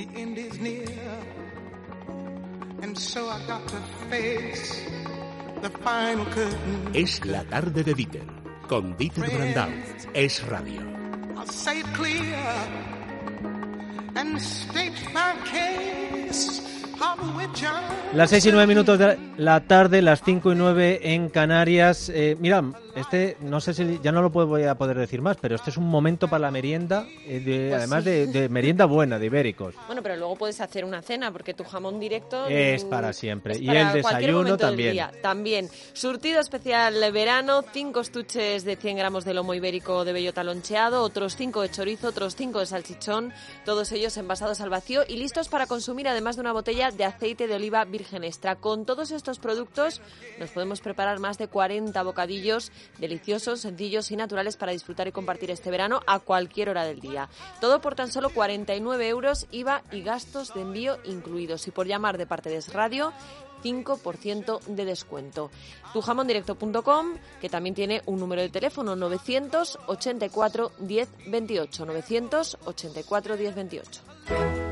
the end is near. And so I got to face the final curtain. Es la tarde de Dieter, con Dieter Brandau. Es radio. I'll say it clear and state my case. Las seis y nueve minutos de la tarde, las cinco y nueve en Canarias. Eh, mira, este, no sé si ya no lo puedo, voy a poder decir más, pero este es un momento para la merienda, eh, pues además de, merienda buena, de ibéricos. Bueno, pero luego puedes hacer una cena, porque tu jamón directo es para siempre. y el desayuno también. También. Surtido especial de verano, cinco estuches de 100 gramos de lomo ibérico de bellota loncheado, otros cinco de chorizo, otros cinco de salchichón, todos ellos envasados al vacío y listos para consumir, además de una botella de aceite de oliva virgen extra. Con todos estos productos nos podemos preparar más de 40 bocadillos deliciosos, sencillos y naturales para disfrutar y compartir este verano a cualquier hora del día. Todo por tan solo 49 euros, IVA y gastos de envío incluidos. Y por llamar de parte de Es Radio, 5% de descuento. Tujamondirecto.com, que también tiene un número de teléfono 984 1028. 984 1028.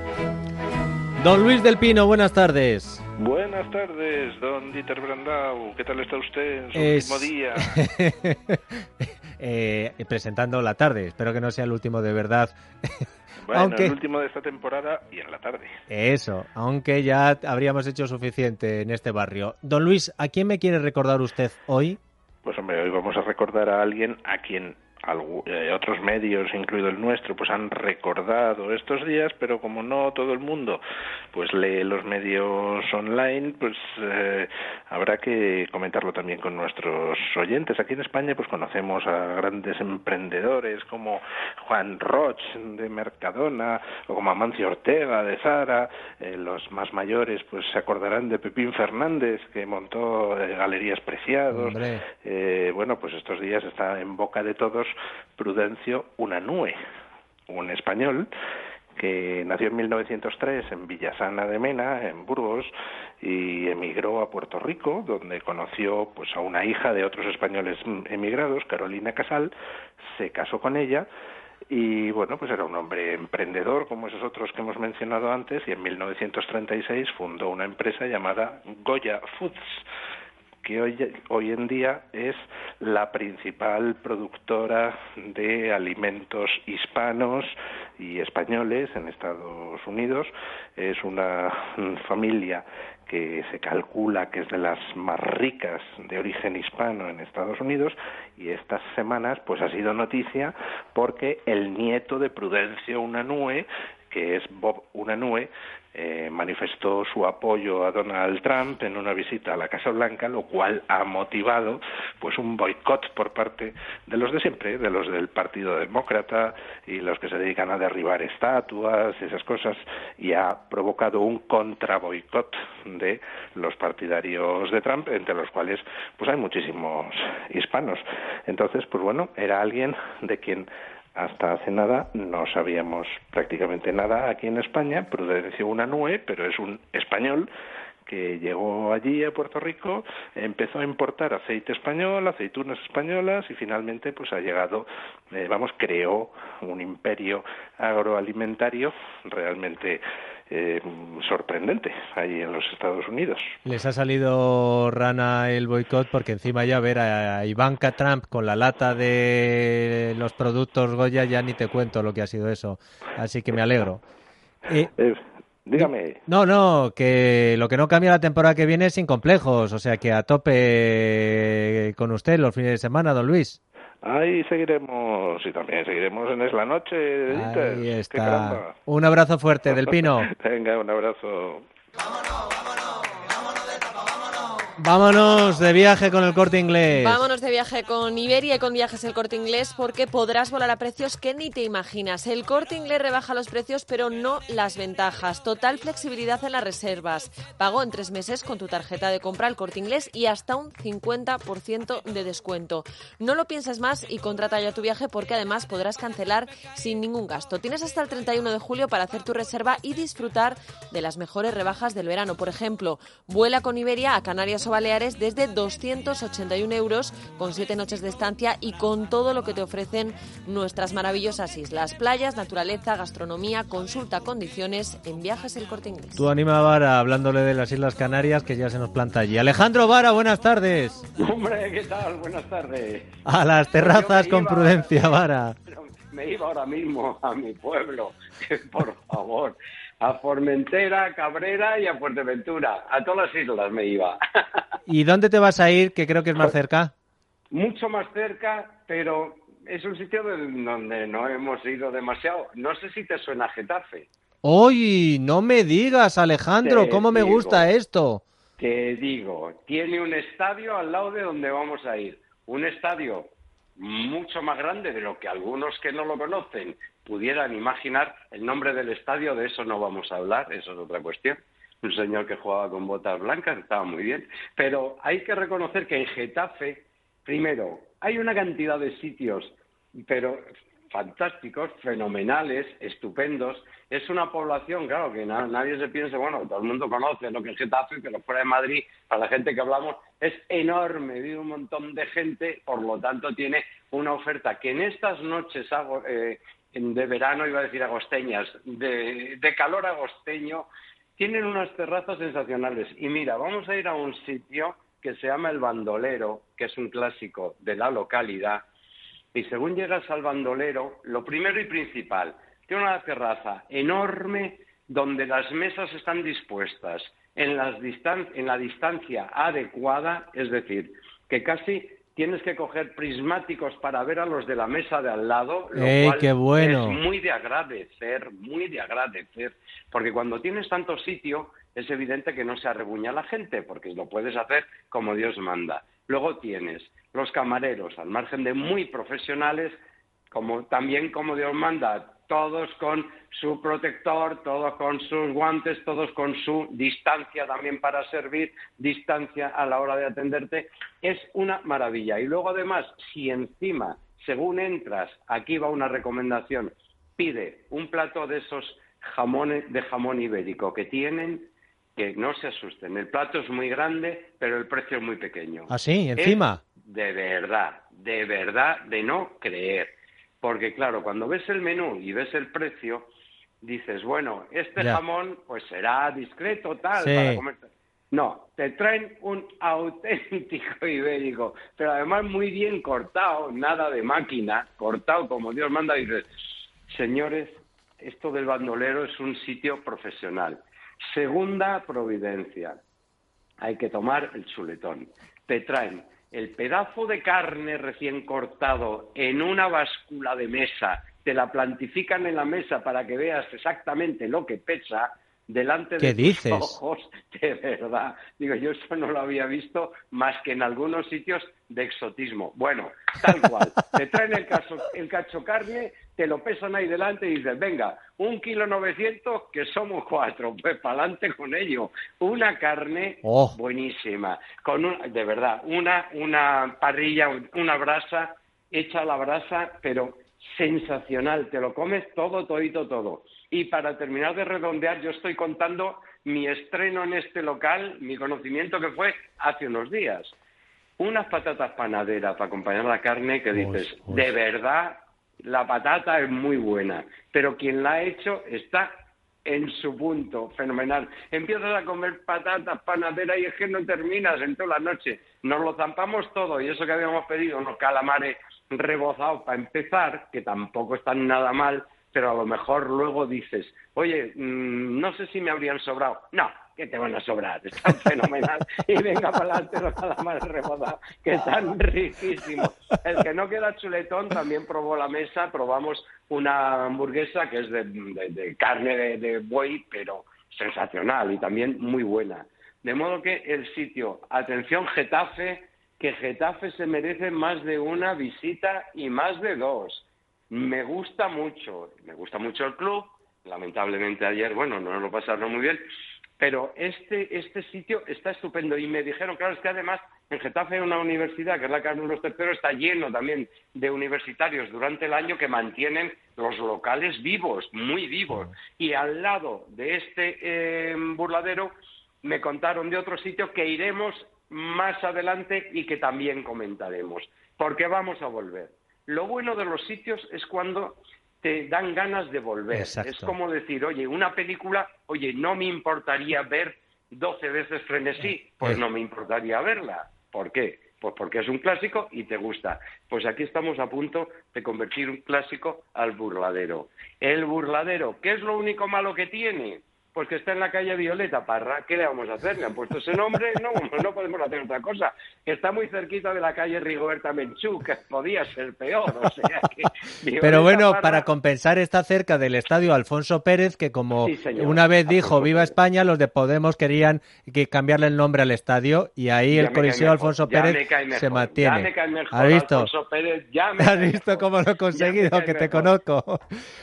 Don Luis del Pino, buenas tardes. Buenas tardes, don Dieter Brandau. ¿Qué tal está usted en su último día? eh, presentando la tarde. Espero que no sea el último de verdad. Bueno, aunque... el último de esta temporada y en la tarde. Eso, aunque ya habríamos hecho suficiente en este barrio. Don Luis, ¿a quién me quiere recordar usted hoy? Pues hombre, hoy vamos a recordar a alguien a quien eh, otros medios, incluido el nuestro, pues han recordado estos días, pero como no todo el mundo pues lee los medios online, pues eh, habrá que comentarlo también con nuestros oyentes. Aquí en España pues conocemos a grandes emprendedores como Juan Roch de Mercadona o como Amancio Ortega de Zara, eh, los más mayores pues se acordarán de Pepín Fernández que montó Galerías Preciados. bueno, pues estos días está en boca de todos Prudencio Unanue, un español que nació en 1903 en Villasana de Mena, en Burgos, y emigró a Puerto Rico, donde conoció pues a una hija de otros españoles emigrados, Carolina Casal, se casó con ella y bueno, pues era un hombre emprendedor como esos otros que hemos mencionado antes y en 1936 fundó una empresa llamada Goya Foods que hoy, en día es la principal productora de alimentos hispanos y españoles en Estados Unidos. Es una familia que se calcula que es de las más ricas de origen hispano en Estados Unidos y estas semanas pues ha sido noticia porque el nieto de Prudencio Unanue que es Bob Unanue, eh, manifestó su apoyo a Donald Trump en una visita a la Casa Blanca, lo cual ha motivado pues un boicot por parte de los de siempre, de los del Partido Demócrata y los que se dedican a derribar estatuas y esas cosas, y ha provocado un contra boicot de los partidarios de Trump, entre los cuales pues hay muchísimos hispanos. Entonces, pues bueno, era alguien de quien hasta hace nada no sabíamos prácticamente nada aquí en España. Prudencio Unanue, pero es un español que llegó allí a Puerto Rico, empezó a importar aceite español, aceitunas españolas y finalmente pues ha llegado, eh, vamos, creó un imperio agroalimentario realmente eh, sorprendente ahí en los Estados Unidos. Les ha salido rana el boicot porque encima ya ver a Ivanka Trump con la lata de los productos Goya ya ni te cuento lo que ha sido eso. Así que me alegro. Eh, dígame. No, no, que lo que no cambia la temporada que viene es sin complejos, o sea que a tope con usted los fines de semana, don Luis. Ahí seguiremos y también seguiremos en Es la Noche. Ahí está. Un abrazo fuerte del Pino. Venga, un abrazo. Vámonos de viaje con el corte inglés. Vámonos de viaje con Iberia y con viajes el corte inglés porque podrás volar a precios que ni te imaginas. El corte inglés rebaja los precios pero no las ventajas. Total flexibilidad en las reservas. Pago en tres meses con tu tarjeta de compra el corte inglés y hasta un 50% de descuento. No lo pienses más y contrata ya tu viaje porque además podrás cancelar sin ningún gasto. Tienes hasta el 31 de julio para hacer tu reserva y disfrutar de las mejores rebajas del verano. Por ejemplo, vuela con Iberia a Canarias o Baleares desde 281 euros con siete noches de estancia y con todo lo que te ofrecen nuestras maravillosas islas, playas, naturaleza, gastronomía, consulta condiciones en Viajes El Corte Inglés. Tú anima a Vara hablándole de las Islas Canarias que ya se nos planta allí. Alejandro Vara, buenas tardes. Hombre, ¿qué tal? Buenas tardes. A las terrazas con prudencia, Vara. Me iba ahora mismo a mi pueblo, por favor a Formentera, Cabrera y a Fuerteventura. A todas las islas me iba. ¿Y dónde te vas a ir, que creo que es más cerca? Mucho más cerca, pero es un sitio donde no hemos ido demasiado. No sé si te suena Getafe. ¡Uy! No me digas, Alejandro, ¿cómo me gusta esto? Te digo, tiene un estadio al lado de donde vamos a ir. Un estadio mucho más grande de lo que algunos que no lo conocen pudieran imaginar el nombre del estadio, de eso no vamos a hablar, eso es otra cuestión. Un señor que jugaba con botas blancas, estaba muy bien. Pero hay que reconocer que en Getafe, primero, hay una cantidad de sitios, pero fantásticos, fenomenales, estupendos. Es una población, claro, que nadie se piensa, bueno, todo el mundo conoce lo que es Getafe, pero fuera de Madrid, para la gente que hablamos, es enorme, vive un montón de gente, por lo tanto tiene una oferta que en estas noches eh, de verano, iba a decir agosteñas, de, calor agosteño, tienen unas terrazas sensacionales. Y mira, vamos a ir a un sitio que se llama El Bandolero, que es un clásico de la localidad. Y según llegas al Bandolero, lo primero y principal, tiene una terraza enorme donde las mesas están dispuestas en, en la distancia adecuada, es decir, que casi tienes que coger prismáticos para ver a los de la mesa de al lado, lo cual qué bueno. es muy de agradecer, muy de agradecer, porque cuando tienes tanto sitio es evidente que no se arrebuña la gente, porque lo puedes hacer como Dios manda. Luego tienes los camareros, al margen de muy profesionales, como también como Dios manda, todos con su protector, todos con sus guantes, todos con su distancia también para servir, distancia a la hora de atenderte, es una maravilla. Y luego además, si encima, según entras, aquí va una recomendación, pide un plato de esos jamones de jamón ibérico que tienen, que no se asusten. El plato es muy grande, pero el precio es muy pequeño. ¿Ah, sí? ¿Encima? de verdad, de verdad, de no creer. Porque claro, cuando ves el menú y ves el precio, dices, bueno, este jamón pues será discreto tal para comer. No, te traen un auténtico ibérico, pero además muy bien cortado, nada de máquina, cortado como Dios manda. Y dices, señores, esto del bandolero es un sitio profesional. Segunda providencia, hay que tomar el chuletón. Te traen el pedazo de carne recién cortado en una báscula de mesa, te la plantifican en la mesa para que veas exactamente lo que pesa delante de tus ojos, de verdad. Digo, yo eso no lo había visto más que en algunos sitios de exotismo. Bueno, tal cual. Te traen el, caso, el cacho carne, te lo pesan ahí delante y dices, venga, un kilo novecientos, que somos cuatro, pues para adelante con ello. Una carne oh. buenísima, con un, de verdad, una, una parrilla, una brasa, hecha a la brasa, pero sensacional, te lo comes todo, todito, todo. Y para terminar de redondear, yo estoy contando mi estreno en este local, mi conocimiento que fue hace unos días. Unas patatas panaderas para acompañar la carne que dices, de verdad, la patata es muy buena, pero quien la ha hecho está en su punto, fenomenal. Empiezas a comer patatas panaderas y es que no terminas en toda la noche. Nos lo zampamos todo y eso que habíamos pedido, unos calamares rebozados para empezar, que tampoco están nada mal, pero a lo mejor luego dices, oye, mm, no sé si me habrían sobrado. No, que te van a sobrar, están fenomenal. y venga para adelante los calamares rebozados, que están riquísimos. El que no queda chuletón también probó la mesa, probamos una hamburguesa que es de, carne de, de buey, pero sensacional y también muy buena. De modo que el sitio, atención Getafe, que Getafe se merece más de una visita y más de dos me gusta mucho, me gusta mucho el club, lamentablemente ayer, bueno, no lo pasaron muy bien, pero este, este sitio está estupendo y me dijeron, claro, es que además en Getafe hay una universidad, que es la Carlos III, está lleno también de universitarios durante el año que mantienen los locales vivos, muy vivos. Y al lado de este eh, burladero me contaron de otro sitio que iremos más adelante y que también comentaremos, porque vamos a volver. Lo bueno de los sitios es cuando te dan ganas de volver. Es como decir, oye, una película, oye, no me importaría ver 12 veces frenesí, pues eh. no me importaría verla. ¿Por qué? Pues porque es un clásico y te gusta. Pues aquí estamos a punto de convertir un clásico al burladero. El burladero, ¿qué es lo único malo que tiene? Pues que está en la calle Violeta Parra. ¿Qué le vamos a hacer? Le han puesto ese nombre, no, no podemos hacer otra cosa. Está muy cerquita de la calle Rigoberta Menchú, que podía ser peor. O sea Pero bueno, para compensar está cerca del estadio Alfonso Pérez, que como una vez dijo Viva España, los de Podemos querían que cambiarle el nombre al estadio y ahí el Coliseo Alfonso Pérez se mantiene. ¿Has visto? ¿Has visto cómo lo he conseguido? Que te conozco.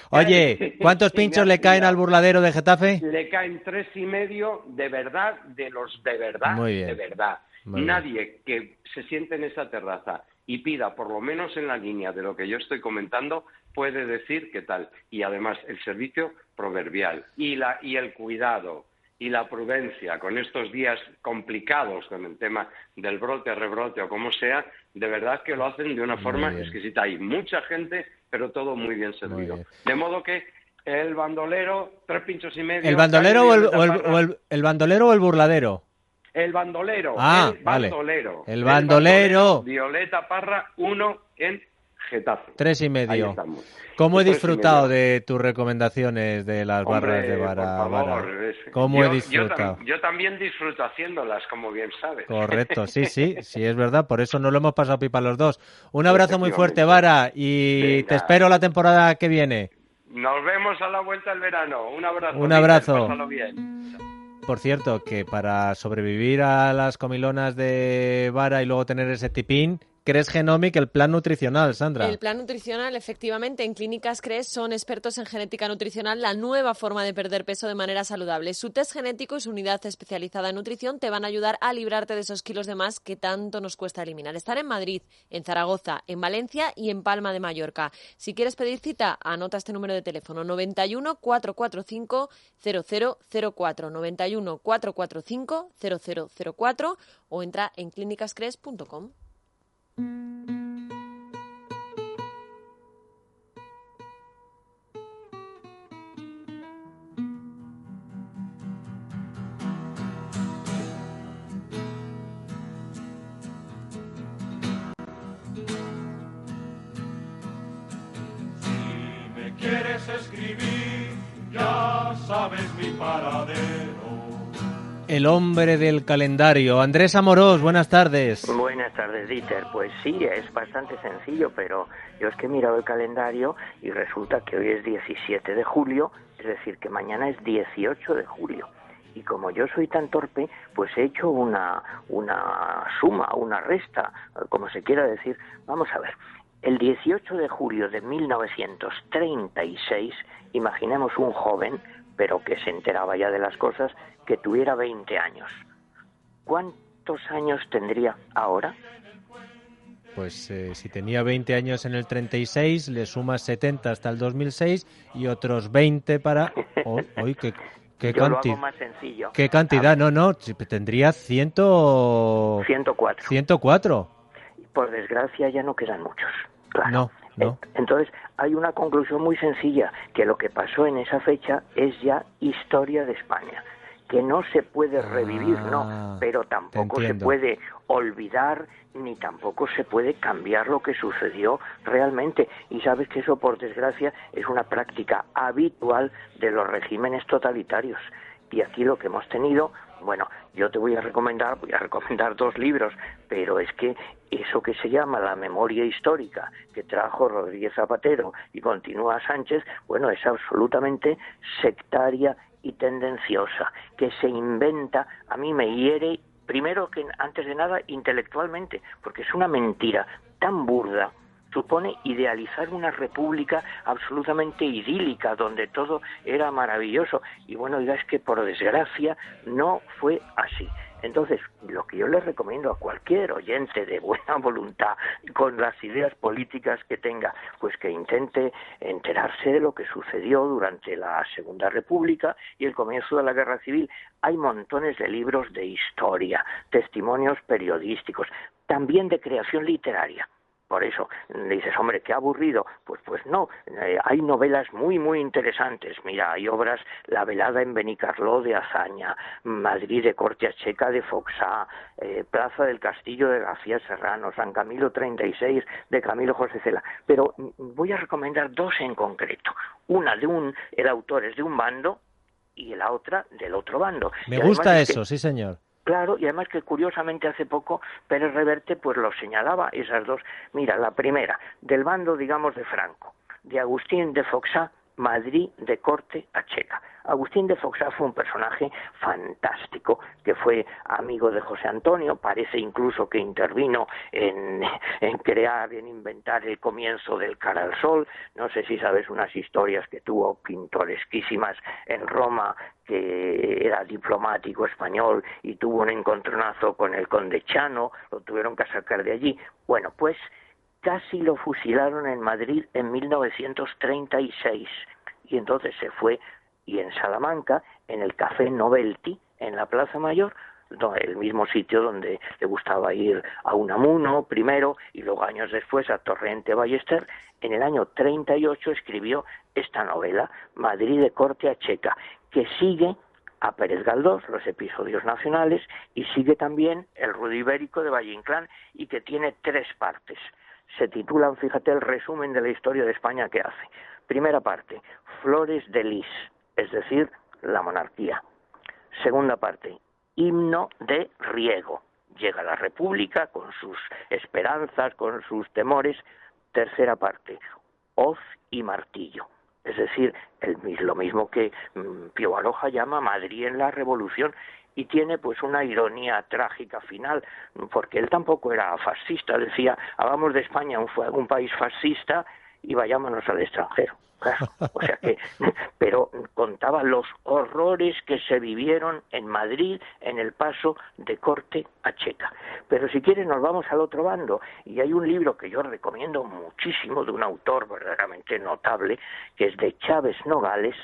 Oye, ¿cuántos pinchos le caen al burladero de Getafe? Caen tres y medio de verdad, de los de verdad, de verdad. Nadie que se siente en esa terraza y pida, por lo menos en la línea de lo que yo estoy comentando, puede decir qué tal. Y además el servicio proverbial y, la, y el cuidado y la prudencia con estos días complicados con el tema del brote, rebrote o como sea, de verdad que lo hacen de una forma exquisita. Hay mucha gente, pero todo muy bien servido. De modo que el bandolero, tres pinchos y medio. ¿El bandolero o el, el, bandolero o el burladero? El bandolero. Ah, el bandolero. El bandolero. Violeta Parra, uno en Getafe. Tres y medio. ¿Cómo he disfrutado de tus recomendaciones de las barras de vara? ¿Cómo he disfrutado? Yo, también disfruto haciéndolas, como bien sabes. Correcto, sí, sí, sí, es verdad. Por eso no lo hemos pasado pipa los dos. Un abrazo muy fuerte, Vara, y te espero la temporada que viene. Nos vemos a la vuelta del verano. Un abrazo. Un abrazo. Por cierto, que para sobrevivir a las comilonas de vara y luego tener ese tipín, CRES Genomic, el plan nutricional, Sandra. El plan nutricional, efectivamente, en Clínicas CRES son expertos en genética nutricional, la nueva forma de perder peso de manera saludable. Su test genético y su unidad especializada en nutrición te van a ayudar a librarte de esos kilos de más que tanto nos cuesta eliminar. Estar en Madrid, en Zaragoza, en Valencia y en Palma de Mallorca. Si quieres pedir cita, anota este número de teléfono 91 445 0004 91 445 0004 o entra en clínicascres.com. Me quieres escribir, ya sabes mi paradero el hombre del calendario. Andrés Amorós, buenas tardes. Buenas tardes, Dieter. Pues sí, es bastante sencillo, pero yo es que he mirado el calendario y resulta que hoy es 17 de julio, es decir, que mañana es 18 de julio. Y como yo soy tan torpe, pues he hecho una, una suma, una resta, como se quiera decir. Vamos a ver, el 18 de julio de 1936, imaginemos un joven, pero que se enteraba ya de las cosas, que tuviera 20 años. ¿Cuántos años tendría ahora? Pues eh, si tenía 20 años en el 36, le sumas 70 hasta el 2006 y otros 20 para... hoy qué, qué cantidad... más sencillo. ¿Qué cantidad? No, no, tendría 100... 104. 104. Por desgracia ya no quedan muchos. Claro. No. No. Entonces, hay una conclusión muy sencilla, que lo que pasó en esa fecha es ya historia de España que no se puede revivir, no, ah, pero tampoco se puede olvidar ni tampoco se puede cambiar lo que sucedió realmente. Y sabes que eso, por desgracia, es una práctica habitual de los regímenes totalitarios. Y aquí lo que hemos tenido, bueno, yo te voy a recomendar, voy a recomendar dos libros, pero es que eso que se llama la memoria histórica que trajo Rodríguez Zapatero y continúa Sánchez, bueno, es absolutamente sectaria y tendenciosa, que se inventa, a mí me hiere, primero que antes de nada intelectualmente, porque es una mentira tan burda, supone idealizar una república absolutamente idílica, donde todo era maravilloso. Y bueno, ya es que por desgracia no fue así. Entonces, lo que yo les recomiendo a cualquier oyente de buena voluntad, con las ideas políticas que tenga, pues que intente enterarse de lo que sucedió durante la Segunda República y el comienzo de la Guerra Civil. Hay montones de libros de historia, testimonios periodísticos, también de creación literaria. Por eso dices, hombre, qué aburrido. Pues, pues no, eh, hay novelas muy, muy interesantes. Mira, hay obras La velada en Benicarló de Azaña, Madrid de Corte Checa de Foxá, eh, Plaza del Castillo de García Serrano, San Camilo 36 de Camilo José Cela. Pero voy a recomendar dos en concreto. Una de un, el autor es de un bando y la otra del otro bando. Me gusta eso, sí señor. Claro, y además que curiosamente hace poco Pérez Reverte pues lo señalaba esas dos. Mira, la primera, del bando, digamos, de Franco, de Agustín de Foxá, Madrid de corte a Checa. Agustín de Foxá fue un personaje fantástico, que fue amigo de José Antonio, parece incluso que intervino en, en crear, en inventar el comienzo del Cara al Sol. No sé si sabes unas historias que tuvo pintoresquísimas en Roma, que era diplomático español y tuvo un encontronazo con el conde Chano, lo tuvieron que sacar de allí. Bueno, pues casi lo fusilaron en Madrid en 1936 y entonces se fue y en Salamanca, en el Café Novelty, en la Plaza Mayor, el mismo sitio donde le gustaba ir a Unamuno primero y luego años después a Torrente Ballester, en el año 38 escribió esta novela, Madrid de corte a Checa, que sigue a Pérez Galdós, los episodios nacionales, y sigue también el Rudy Ibérico de Valle Inclán, y que tiene tres partes se titulan, fíjate, el resumen de la historia de España que hace. Primera parte, Flores de Lis, es decir, la monarquía. Segunda parte, himno de riego. Llega la República con sus esperanzas, con sus temores. Tercera parte, hoz y martillo. Es decir, el, lo mismo que mm, Pío Baroja llama Madrid en la Revolución y tiene pues una ironía trágica final, porque él tampoco era fascista, decía, hagamos de España un, un país fascista y vayámonos al extranjero. o sea que, pero contaba los horrores que se vivieron en Madrid en el paso de corte a Checa. Pero si quieren nos vamos al otro bando y hay un libro que yo recomiendo muchísimo de un autor verdaderamente notable que es de Chávez Nogales,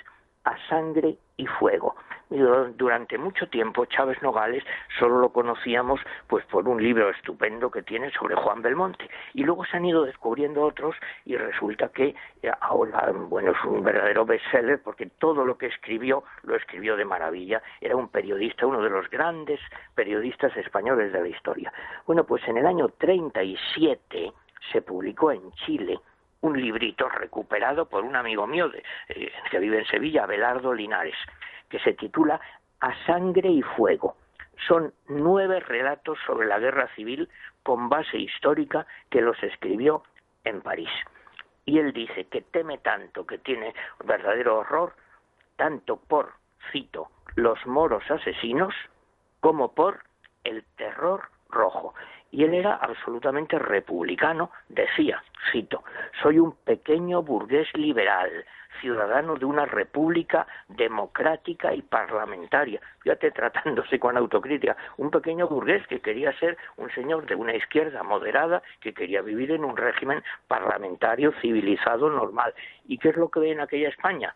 A sangre y fuego. Durante mucho tiempo Chávez Nogales solo lo conocíamos pues por un libro estupendo que tiene sobre Juan Belmonte. Y luego se han ido descubriendo otros y resulta que eh, ahora bueno es un verdadero bestseller porque todo lo que escribió lo escribió de maravilla. Era un periodista uno de los grandes periodistas españoles de la historia. Bueno pues en el año 37 se publicó en Chile un librito recuperado por un amigo mío de, eh, que vive en Sevilla, Belardo Linares, que se titula A sangre y fuego. Son nueve relatos sobre la guerra civil con base histórica que los escribió en París. Y él dice que teme tanto, que tiene verdadero horror, tanto por, cito, los moros asesinos, como por el terror rojo y él era absolutamente republicano, decía, cito, soy un pequeño burgués liberal, ciudadano de una república democrática y parlamentaria, fíjate tratándose con autocrítica, un pequeño burgués que quería ser un señor de una izquierda moderada, que quería vivir en un régimen parlamentario, civilizado, normal. ¿Y qué es lo que ve en aquella España?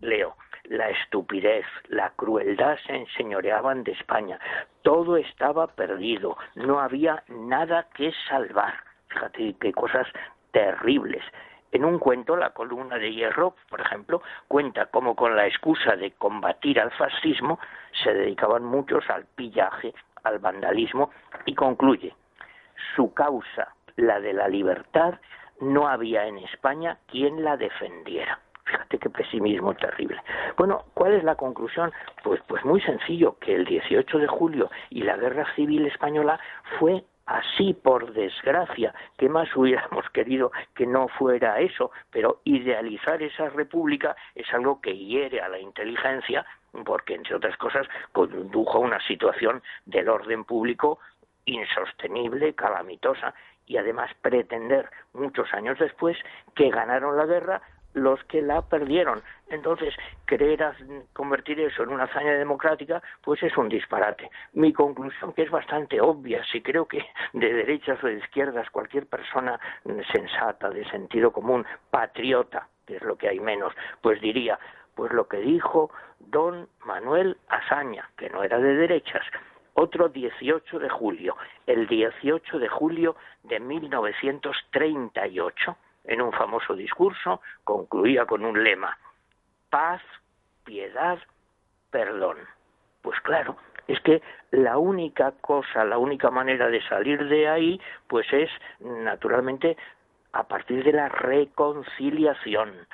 Leo, la estupidez, la crueldad se enseñoreaban de España. Todo estaba perdido, no había nada que salvar. Fíjate qué cosas terribles. En un cuento, la columna de hierro, por ejemplo, cuenta cómo con la excusa de combatir al fascismo se dedicaban muchos al pillaje, al vandalismo y concluye, su causa, la de la libertad, no había en España quien la defendiera. Fíjate qué pesimismo terrible. Bueno, ¿cuál es la conclusión? Pues, pues muy sencillo, que el 18 de julio y la guerra civil española fue así por desgracia, que más hubiéramos querido que no fuera eso, pero idealizar esa república es algo que hiere a la inteligencia, porque entre otras cosas condujo a una situación del orden público insostenible, calamitosa, y además pretender muchos años después que ganaron la guerra los que la perdieron. Entonces, querer convertir eso en una hazaña democrática, pues es un disparate. Mi conclusión, que es bastante obvia, si creo que de derechas o de izquierdas cualquier persona sensata, de sentido común, patriota, que es lo que hay menos, pues diría, pues lo que dijo don Manuel Azaña, que no era de derechas, otro 18 de julio, el 18 de julio de 1938, en un famoso discurso, concluía con un lema, paz, piedad, perdón. Pues claro, es que la única cosa, la única manera de salir de ahí, pues es naturalmente a partir de la reconciliación.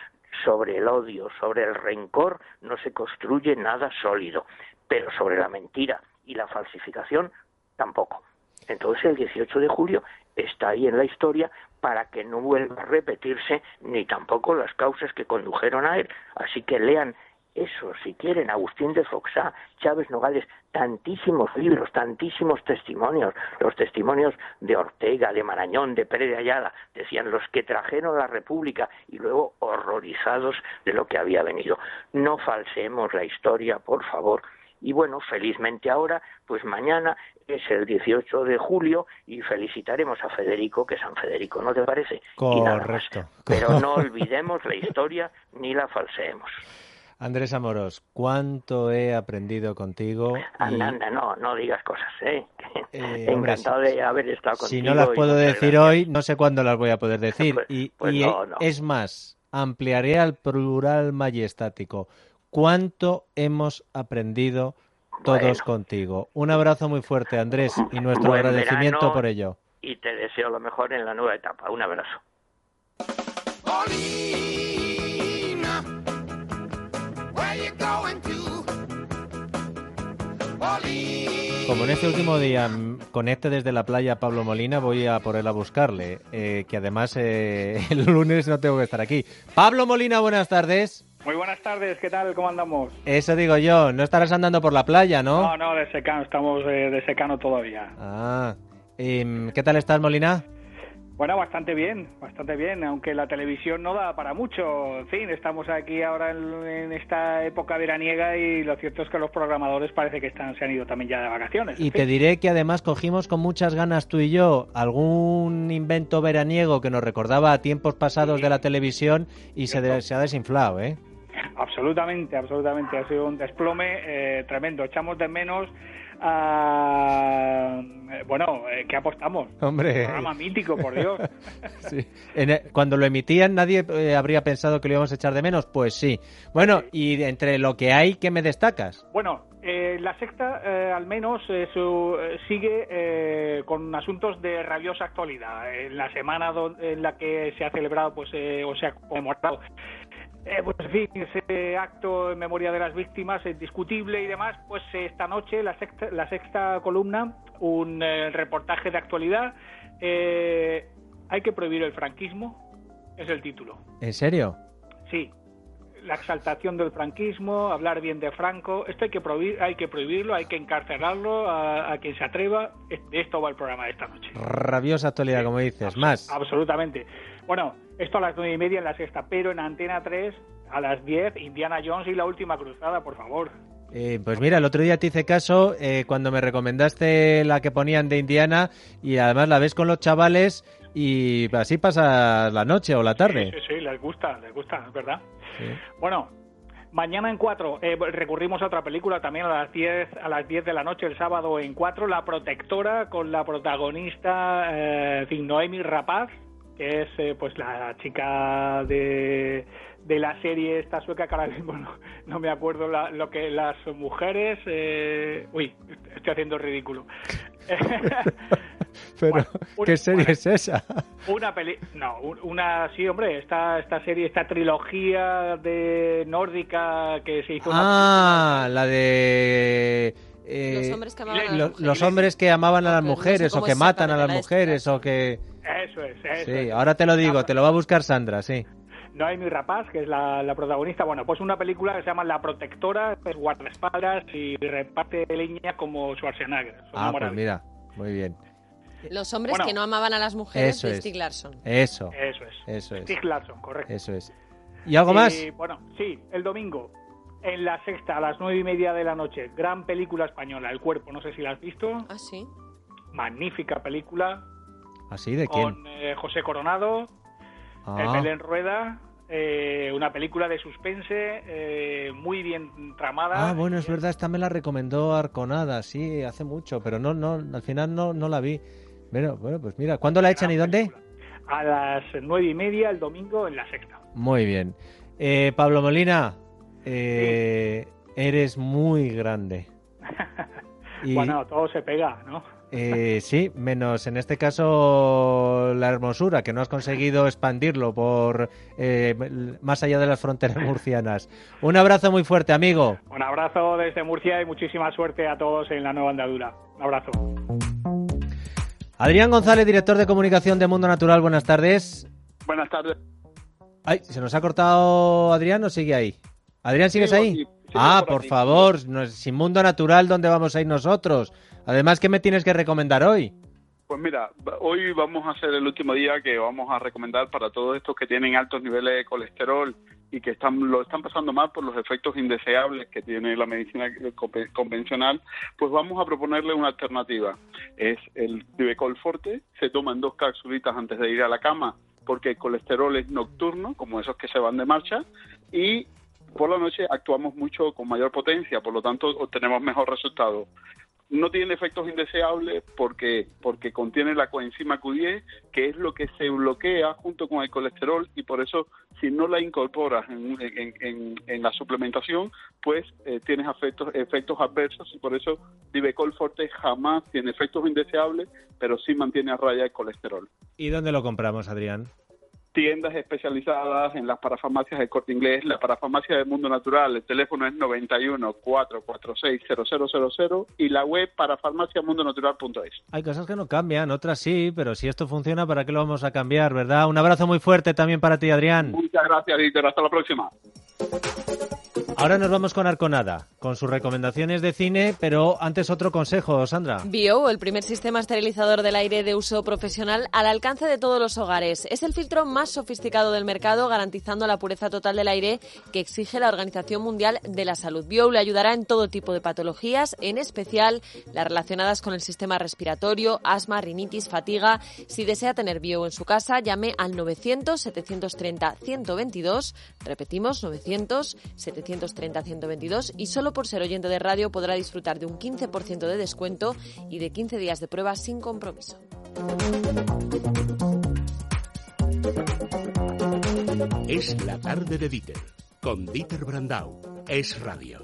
Sobre el odio, sobre el rencor, no se construye nada sólido, pero sobre la mentira y la falsificación tampoco. Entonces el 18 de julio está ahí en la historia para que no vuelva a repetirse ni tampoco las causas que condujeron a él. Así que lean eso, si quieren, Agustín de Foxá, Chávez Nogales, tantísimos libros, tantísimos testimonios, los testimonios de Ortega, de Marañón, de Pérez de Ayala, decían los que trajeron la República y luego horrorizados de lo que había venido. No falseemos la historia, por favor, y bueno, felizmente ahora, pues mañana es el 18 de julio y felicitaremos a Federico, que es San Federico, ¿no te parece? Correcto. Pero no olvidemos la historia ni la falseemos. Andrés Amoros, ¿cuánto he aprendido contigo? Anda, anda, no, no digas cosas, ¿eh? eh Encantado de haber estado contigo. Si no las puedo decir hoy, no sé cuándo las voy a poder decir. Pues, y, pues es más, ampliaré al plural majestático cuánto hemos aprendido todos contigo. Un abrazo muy fuerte, Andrés, y nuestro agradecimiento por ello. Y te deseo lo mejor en la nueva etapa. Un abrazo. Como en este último día conecte desde la playa Pablo Molina, voy a por él a buscarle, eh, que además eh, el lunes no tengo que estar aquí. Pablo Molina, buenas tardes. Muy buenas tardes, ¿qué tal? ¿Cómo andamos? Eso digo yo, no estarás andando por la playa, ¿no? No, no, de secano, estamos eh, de secano todavía. Ah, ¿y qué tal estás, Molina? Bueno, bastante bien, bastante bien, aunque la televisión no da para mucho. En fin, estamos aquí ahora en, esta época veraniega y lo cierto es que los programadores parece que están, se han ido también ya de vacaciones. Y te diré que además cogimos con muchas ganas tú y yo algún invento veraniego que nos recordaba a tiempos pasados de la televisión y se, se ha desinflado, ¿eh? Absolutamente, absolutamente. Ha sido un desplome eh, tremendo. Echamos de menos a... Bueno, eh, ¿qué apostamos? Hombre. Un programa mítico, por Dios. sí. Cuando lo emitían, nadie eh, habría pensado que lo íbamos a echar de menos. Pues sí. Bueno, y entre lo que hay, ¿qué me destacas? Bueno, la secta, al menos, sigue con asuntos de rabiosa actualidad. En la semana en la que se ha celebrado, pues, o se ha conmemorado eh, pues en fin, ese acto en memoria de las víctimas es discutible y demás, pues esta noche la sexta, la sexta columna, un eh, reportaje de actualidad, eh, hay que prohibir el franquismo, es el título. ¿En serio? Sí, la exaltación del franquismo, hablar bien de Franco, esto hay que, prohibir, hay que prohibirlo, hay que encarcelarlo a, quien se atreva, de esto va el programa de esta noche. Rabiosa actualidad, como dices, más. Absolutamente. Bueno, esto a las nueve y media en la sexta, pero en Antena 3 a las 10, Indiana Jones y la última cruzada, por favor. Eh, pues mira, el otro día te hice caso eh, cuando me recomendaste la que ponían de Indiana y además la ves con los chavales y así pasa la noche o la tarde. Sí, sí, les gusta, les gusta, es verdad. Bueno, mañana en 4 eh, recurrimos a otra película también a las 10 a las 10 de la noche el sábado en 4, La Protectora con la protagonista eh, Noemi Rapaz que es eh, pues la chica de, de la serie esta sueca que ahora mismo no, me acuerdo lo que las mujeres eh, uy estoy haciendo ridículo. Pero qué serie es esa una peli no una sí hombre esta esta serie esta trilogía de nórdica que se hizo ah la de eh, los hombres que amaban, a, las los hombres que amaban a las mujeres o que matan a las mujeres o que eso es, eso Sí, ahora te lo digo, te lo va a buscar Sandra, sí. No hay mi rapaz, que es la, protagonista. Bueno, pues una película que se llama La Protectora, es guardaespaldas y reparte línea como Schwarzenegger. ah, pues mira, muy bien. Los hombres que no amaban a las mujeres de Stieg Larsson. Eso. Eso es. Eso es. Stieg Larsson, correcto. Eso es. ¿Y algo más? Bueno, sí, el domingo, en la sexta, a las nueve y media de la noche, gran película española, El Cuerpo, no sé si la has visto. Ah, sí. Magnífica película. ¿Así? ¿De quién? Con eh, José Coronado, ah. Belén Rueda, eh, una película de suspense eh, muy bien tramada. Ah, bueno, es verdad, esta me la recomendó Arconada, sí, hace mucho, pero no, no, al final no, no la vi. Bueno, bueno, pues mira, ¿cuándo la echan y dónde? A las nueve y media el domingo en la sexta. Muy bien. Eh, Pablo Molina, eres muy grande. Bueno, todo se pega, ¿no? Eh, sí, menos en este caso la hermosura, que no has conseguido expandirlo por eh, más allá de las fronteras murcianas. Un abrazo muy fuerte, amigo. Un abrazo desde Murcia y muchísima suerte a todos en la nueva andadura. Un abrazo. Adrián González, director de comunicación de Mundo Natural, buenas tardes. Buenas tardes. Ay, ¿se nos ha cortado Adrián o sigue ahí? Adrián, ¿sigues ahí? ah, por, favor, sin Mundo Natural, ¿dónde vamos a ir nosotros? Además, ¿qué me tienes que recomendar hoy? Pues mira, hoy vamos a hacer el último día que vamos a recomendar para todos estos que tienen altos niveles de colesterol y que están lo están pasando mal por los efectos indeseables que tiene la medicina convencional, pues vamos a proponerle una alternativa. Es el Divecol Forte, se toman dos cápsulitas antes de ir a la cama porque el colesterol es nocturno, como esos que se van de marcha, y por la noche actuamos mucho con mayor potencia, por lo tanto obtenemos mejor resultado no tiene efectos indeseables porque, porque contiene la coenzima Q10, que es lo que se bloquea junto con el colesterol y por eso si no la incorporas en, en, la suplementación, pues eh, tienes efectos, efectos adversos y por eso Divecol Forte jamás tiene efectos indeseables, pero sí mantiene a raya el colesterol. ¿Y dónde lo compramos, Adrián? Tiendas especializadas en las parafarmacias de Corte Inglés, la parafarmacia del Mundo Natural, el teléfono es 91 446 0000 y la web parafarmaciamundonatural.es. Hay cosas que no cambian, otras sí, pero si esto funciona, ¿para qué lo vamos a cambiar, verdad? Un abrazo muy fuerte también para ti, Adrián. Muchas gracias, Dieter. Hasta la próxima. Ahora nos vamos con Arconada, con sus recomendaciones de cine, pero antes otro consejo, Sandra. Bio, el primer sistema esterilizador del aire de uso profesional al alcance de todos los hogares. Es el filtro más sofisticado del mercado, garantizando la pureza total del aire que exige la Organización Mundial de la Salud. Bio le ayudará en todo tipo de patologías, en especial las relacionadas con el sistema respiratorio, asma, rinitis, fatiga. Si desea tener Bio en su casa, llame al 900 730 122. Repetimos, 900 730 122 y solo por ser oyente de radio podrá disfrutar de un 15% de descuento y de 15 días de prueba sin compromiso. Es la tarde de Dieter, con Dieter Brandau. Es radio.